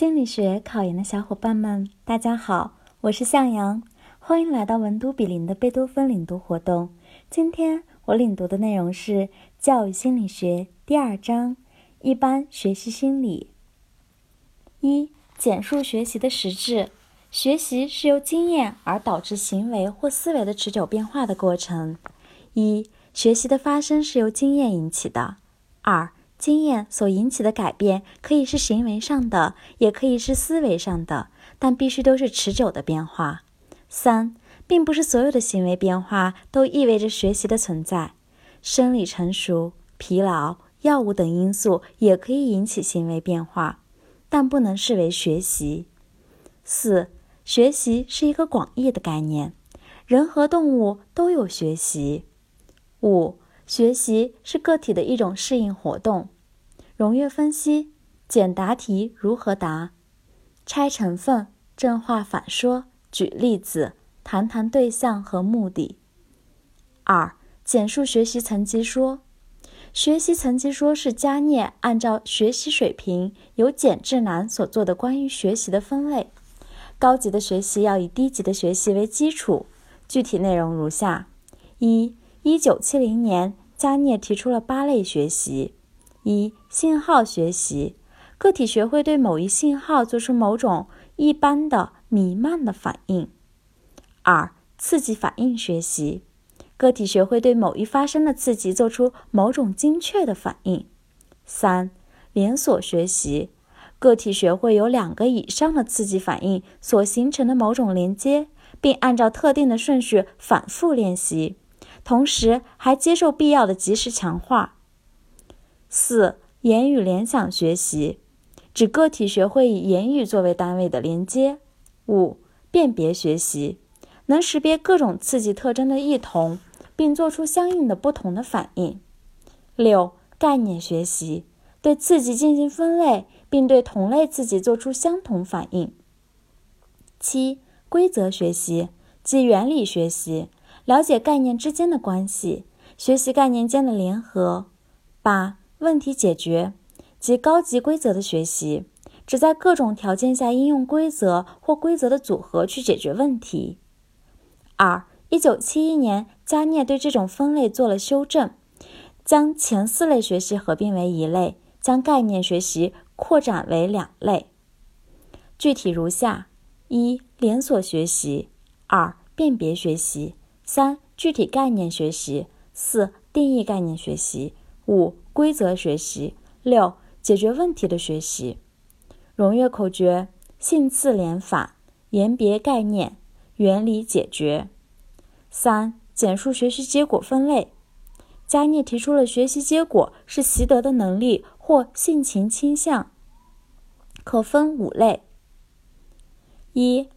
心理学考研的小伙伴们，大家好，我是向阳，欢迎来到文都比邻的贝多芬领读活动。今天我领读的内容是教育心理学第二章：一般学习心理。一、简述学习的实质。学习是由经验而导致行为或思维的持久变化的过程。一、学习的发生是由经验引起的。二、经验所引起的改变可以是行为上的，也可以是思维上的，但必须都是持久的变化。三、并不是所有的行为变化都意味着学习的存在。生理成熟、疲劳、药物等因素也可以引起行为变化，但不能视为学习。四。学习是一个广义的概念，人和动物都有学习。五、学习是个体的一种适应活动。融阅分析，简答题如何答？拆成分，正话反说，举例子，谈谈对象和目的。二、简述学习层级说。学习层级说是加涅按照学习水平由简至难所做的关于学习的分类。高级的学习要以低级的学习为基础，具体内容如下：一、一九七零年，加涅提出了八类学习：一、信号学习，个体学会对某一信号做出某种一般的弥漫的反应；二、刺激反应学习，个体学会对某一发生的刺激做出某种精确的反应；三、连锁学习。个体学会有两个以上的刺激反应所形成的某种连接，并按照特定的顺序反复练习，同时还接受必要的及时强化。四、言语联想学习，指个体学会以言语作为单位的连接。五、辨别学习，能识别各种刺激特征的异同，并做出相应的不同的反应。六、概念学习，对刺激进行分类。并对同类刺激做出相同反应。七、规则学习即原理学习，了解概念之间的关系，学习概念间的联合。八、问题解决即高级规则的学习，只在各种条件下应用规则或规则的组合去解决问题。二、一九七一年，加涅对这种分类做了修正，将前四类学习合并为一类，将概念学习。扩展为两类，具体如下：一、连锁学习；二、辨别学习；三、具体概念学习；四、定义概念学习；五、规则学习；六、解决问题的学习。融阅口诀：性次连反，言别概念，原理解决。三、简述学习结果分类。加涅提出了学习结果是习得的能力或性情倾向，可分五类：一、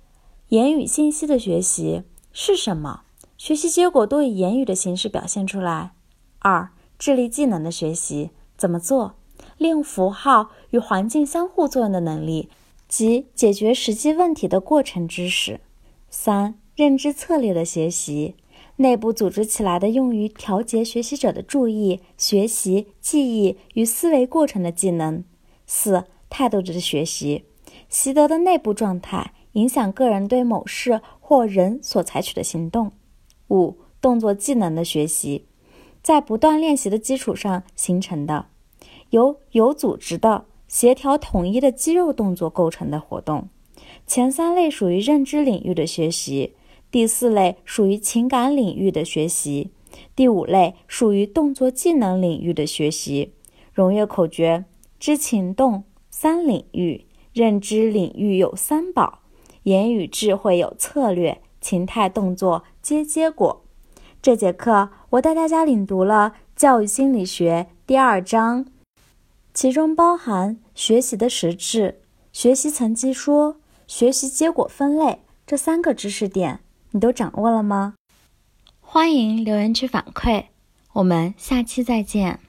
言语信息的学习是什么？学习结果多以言语的形式表现出来。二、智力技能的学习怎么做？利用符号与环境相互作用的能力及解决实际问题的过程知识。三、认知策略的学习。内部组织起来的用于调节学习者的注意、学习、记忆与思维过程的技能。四、态度的学习，习得的内部状态影响个人对某事或人所采取的行动。五、动作技能的学习，在不断练习的基础上形成的，由有组织的、协调统一的肌肉动作构成的活动。前三类属于认知领域的学习。第四类属于情感领域的学习，第五类属于动作技能领域的学习。融阅口诀：知情动三领域，认知领域有三宝，言语智慧有策略，情态动作皆结果。这节课我带大家领读了教育心理学第二章，其中包含学习的实质、学习层级说、学习结果分类这三个知识点。你都掌握了吗？欢迎留言区反馈，我们下期再见。